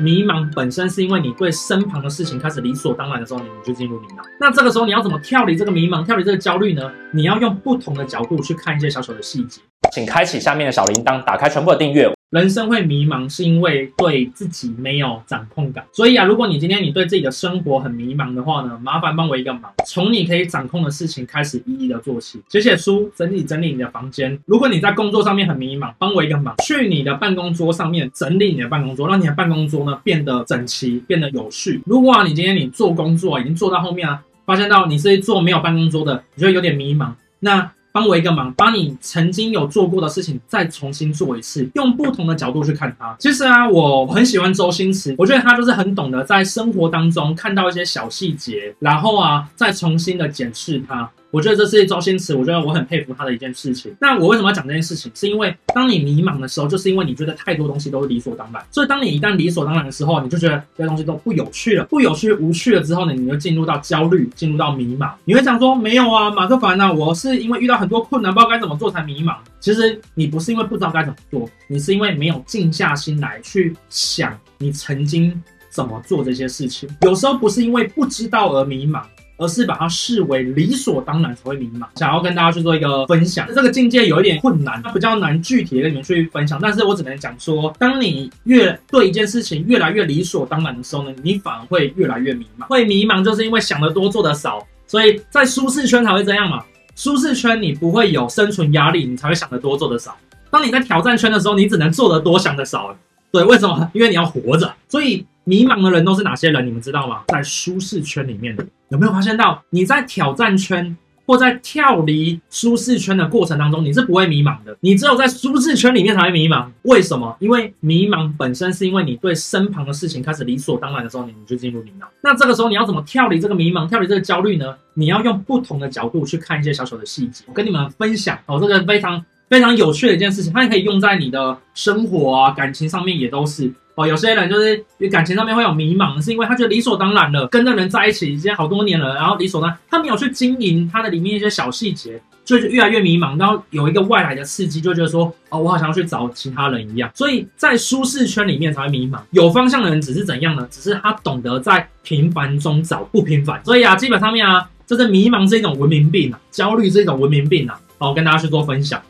迷茫本身是因为你对身旁的事情开始理所当然的时候，你就进入迷茫。那这个时候你要怎么跳离这个迷茫，跳离这个焦虑呢？你要用不同的角度去看一些小小的细节。请开启下面的小铃铛，打开全部的订阅。人生会迷茫，是因为对自己没有掌控感。所以啊，如果你今天你对自己的生活很迷茫的话呢，麻烦帮我一个忙，从你可以掌控的事情开始一一的做起，写写书，整理整理你的房间。如果你在工作上面很迷茫，帮我一个忙，去你的办公桌上面整理你的办公桌，让你的办公桌呢变得整齐，变得有序。如果啊，你今天你做工作已经做到后面啊，发现到你是做没有办公桌的，你就会有点迷茫，那。帮我一个忙，把你曾经有做过的事情再重新做一次，用不同的角度去看它。其实啊，我很喜欢周星驰，我觉得他就是很懂得在生活当中看到一些小细节，然后啊，再重新的检视它。我觉得这是周星驰，我觉得我很佩服他的一件事情。那我为什么要讲这件事情？是因为当你迷茫的时候，就是因为你觉得太多东西都是理所当然。所以当你一旦理所当然的时候，你就觉得这些东西都不有趣了，不有趣、无趣了之后呢，你就进入到焦虑，进入到迷茫。你会想说，没有啊，马克凡啊，我是因为遇到很多困难，不知道该怎么做才迷茫。其实你不是因为不知道该怎么做，你是因为没有静下心来去想你曾经怎么做这些事情。有时候不是因为不知道而迷茫。而是把它视为理所当然才会迷茫。想要跟大家去做一个分享，这个境界有一点困难，它比较难具体的跟你们去分享。但是我只能讲说，当你越对一件事情越来越理所当然的时候呢，你反而会越来越迷茫。会迷茫就是因为想得多做得少，所以在舒适圈才会这样嘛。舒适圈你不会有生存压力，你才会想得多做得少。当你在挑战圈的时候，你只能做得多想得少。对，为什么？因为你要活着。所以迷茫的人都是哪些人？你们知道吗？在舒适圈里面的。有没有发现到你在挑战圈或在跳离舒适圈的过程当中，你是不会迷茫的。你只有在舒适圈里面才会迷茫。为什么？因为迷茫本身是因为你对身旁的事情开始理所当然的时候，你就进入迷茫。那这个时候你要怎么跳离这个迷茫，跳离这个焦虑呢？你要用不同的角度去看一些小小的细节。我跟你们分享哦，这个非常非常有趣的一件事情，它也可以用在你的生活啊、感情上面也都是。哦，有些人就是感情上面会有迷茫，是因为他觉得理所当然了，跟这人在一起已经好多年了，然后理所当然，他没有去经营他的里面一些小细节，就越来越迷茫。然后有一个外来的刺激，就觉得说，哦，我好像要去找其他人一样。所以在舒适圈里面才会迷茫。有方向的人只是怎样呢？只是他懂得在平凡中找不平凡。所以啊，基本上面啊，这是迷茫是一种文明病啊，焦虑是一种文明病啊。好，我跟大家去做分享。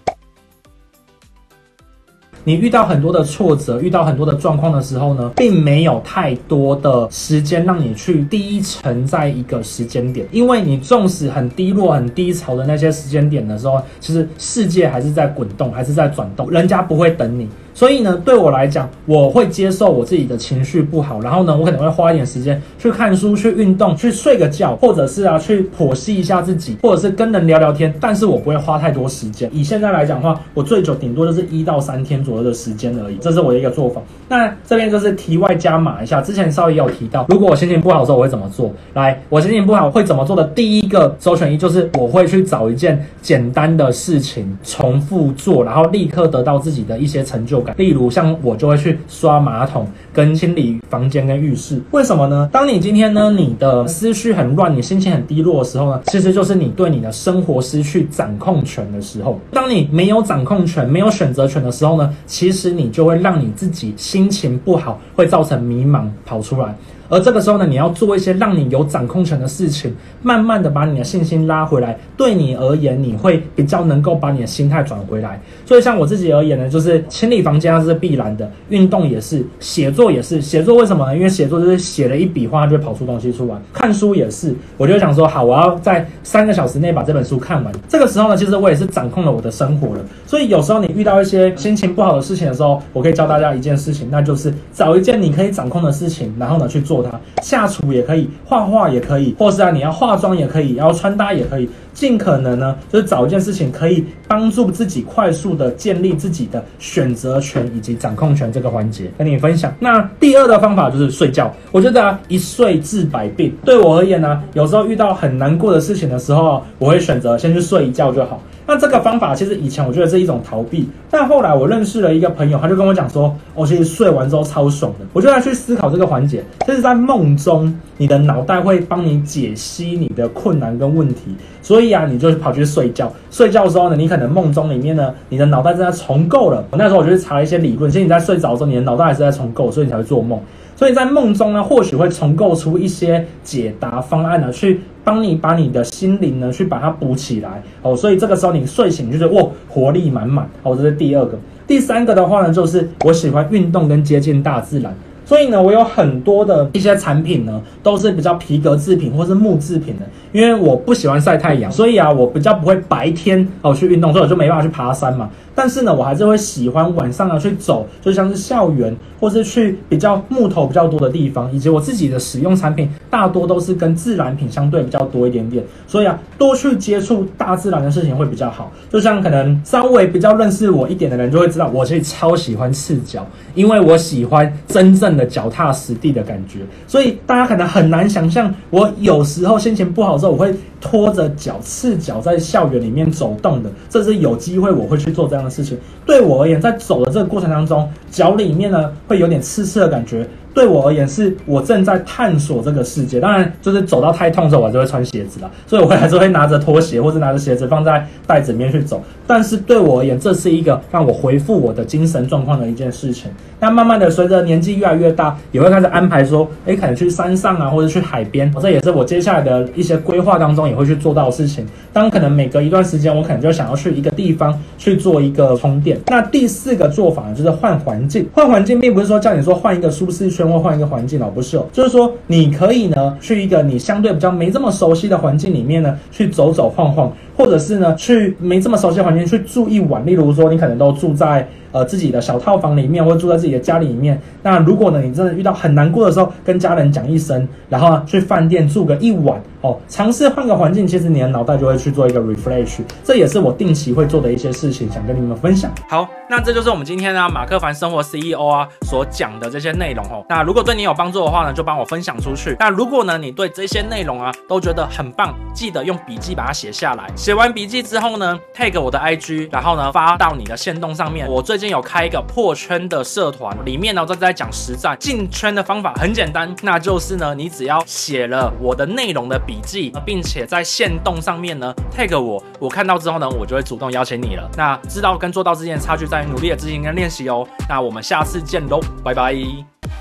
你遇到很多的挫折，遇到很多的状况的时候呢，并没有太多的时间让你去低沉在一个时间点，因为你纵使很低落、很低潮的那些时间点的时候，其实世界还是在滚动，还是在转动，人家不会等你。所以呢，对我来讲，我会接受我自己的情绪不好，然后呢，我可能会花一点时间去看书、去运动、去睡个觉，或者是啊，去剖析一下自己，或者是跟人聊聊天。但是我不会花太多时间。以现在来讲的话，我最久顶多就是一到三天左右的时间而已，这是我的一个做法。那这边就是题外加码一下，之前稍微有提到，如果我心情不好的时候，我会怎么做？来，我心情不好会怎么做的？第一个首选一就是我会去找一件简单的事情重复做，然后立刻得到自己的一些成就感。例如，像我就会去刷马桶、跟清理房间跟浴室。为什么呢？当你今天呢，你的思绪很乱，你心情很低落的时候呢，其实就是你对你的生活失去掌控权的时候。当你没有掌控权、没有选择权的时候呢，其实你就会让你自己心情不好，会造成迷茫跑出来。而这个时候呢，你要做一些让你有掌控权的事情，慢慢的把你的信心拉回来。对你而言，你会比较能够把你的心态转回来。所以像我自己而言呢，就是清理房间那是必然的，运动也是，写作也是。写作为什么呢？因为写作就是写了一笔画，就跑出东西出来。看书也是，我就想说，好，我要在三个小时内把这本书看完。这个时候呢，其实我也是掌控了我的生活了。所以有时候你遇到一些心情不好的事情的时候，我可以教大家一件事情，那就是找一件你可以掌控的事情，然后呢去做。做它下厨也可以，画画也可以，或是啊，你要化妆也可以，然后穿搭也可以，尽可能呢，就是找一件事情可以帮助自己快速的建立自己的选择权以及掌控权这个环节，跟你分享。那第二个方法就是睡觉，我觉得啊，一睡治百病。对我而言呢，有时候遇到很难过的事情的时候，我会选择先去睡一觉就好。那这个方法其实以前我觉得是一种逃避，但后来我认识了一个朋友，他就跟我讲说，我其实睡完之后超爽的。我就要去思考这个环节，就是在梦中，你的脑袋会帮你解析你的困难跟问题，所以啊，你就跑去睡觉。睡觉的时候呢，你可能梦中里面呢，你的脑袋正在重构了。那时候我就去查了一些理论，其实你在睡着的时候，你的脑袋还是在重构，所以你才会做梦。所以在梦中呢，或许会重构出一些解答方案呢，去帮你把你的心灵呢，去把它补起来哦。所以这个时候你睡醒就是哇，活力满满哦。这是第二个，第三个的话呢，就是我喜欢运动跟接近大自然。所以呢，我有很多的一些产品呢，都是比较皮革制品或是木制品的。因为我不喜欢晒太阳，所以啊，我比较不会白天哦去运动，所以我就没办法去爬山嘛。但是呢，我还是会喜欢晚上呢去走，就像是校园或是去比较木头比较多的地方，以及我自己的使用产品大多都是跟自然品相对比较多一点点。所以啊，多去接触大自然的事情会比较好。就像可能稍微比较认识我一点的人就会知道，我其实超喜欢赤脚，因为我喜欢真正的脚踏实地的感觉。所以大家可能很难想象，我有时候心情不好的时候，我会拖着脚赤脚在校园里面走动的。这是有机会我会去做这样的事情，对我而言，在走的这个过程当中，脚里面呢会有点刺刺的感觉。对我而言，是我正在探索这个世界。当然，就是走到太痛的时候，我就会穿鞋子了。所以我还是会拿着拖鞋或者拿着鞋子放在袋子里面去走。但是对我而言，这是一个让我恢复我的精神状况的一件事情。那慢慢的，随着年纪越来越大，也会开始安排说，诶，可能去山上啊，或者去海边。这也是我接下来的一些规划当中也会去做到的事情。当可能每隔一段时间，我可能就想要去一个地方去做一个充电。那第四个做法呢，就是换环境。换环境并不是说叫你说换一个舒适圈。或换一个环境哦，不是哦，就是说你可以呢，去一个你相对比较没这么熟悉的环境里面呢，去走走晃晃，或者是呢，去没这么熟悉的环境去住一晚。例如说，你可能都住在。呃，自己的小套房里面，或住在自己的家里面。那如果呢，你真的遇到很难过的时候，跟家人讲一声，然后呢去饭店住个一晚，哦，尝试换个环境，其实你的脑袋就会去做一个 refresh。这也是我定期会做的一些事情，想跟你们分享。好，那这就是我们今天呢，马克凡生活 CEO 啊所讲的这些内容哦。那如果对你有帮助的话呢，就帮我分享出去。那如果呢，你对这些内容啊都觉得很棒，记得用笔记把它写下来。写完笔记之后呢，tag 我的 IG，然后呢发到你的线动上面。我最近。有开一个破圈的社团，里面呢都在讲实战进圈的方法，很简单，那就是呢，你只要写了我的内容的笔记，并且在线动上面呢 tag 我，我看到之后呢，我就会主动邀请你了。那知道跟做到之间的差距在于努力的执行跟练习哦。那我们下次见喽，拜拜。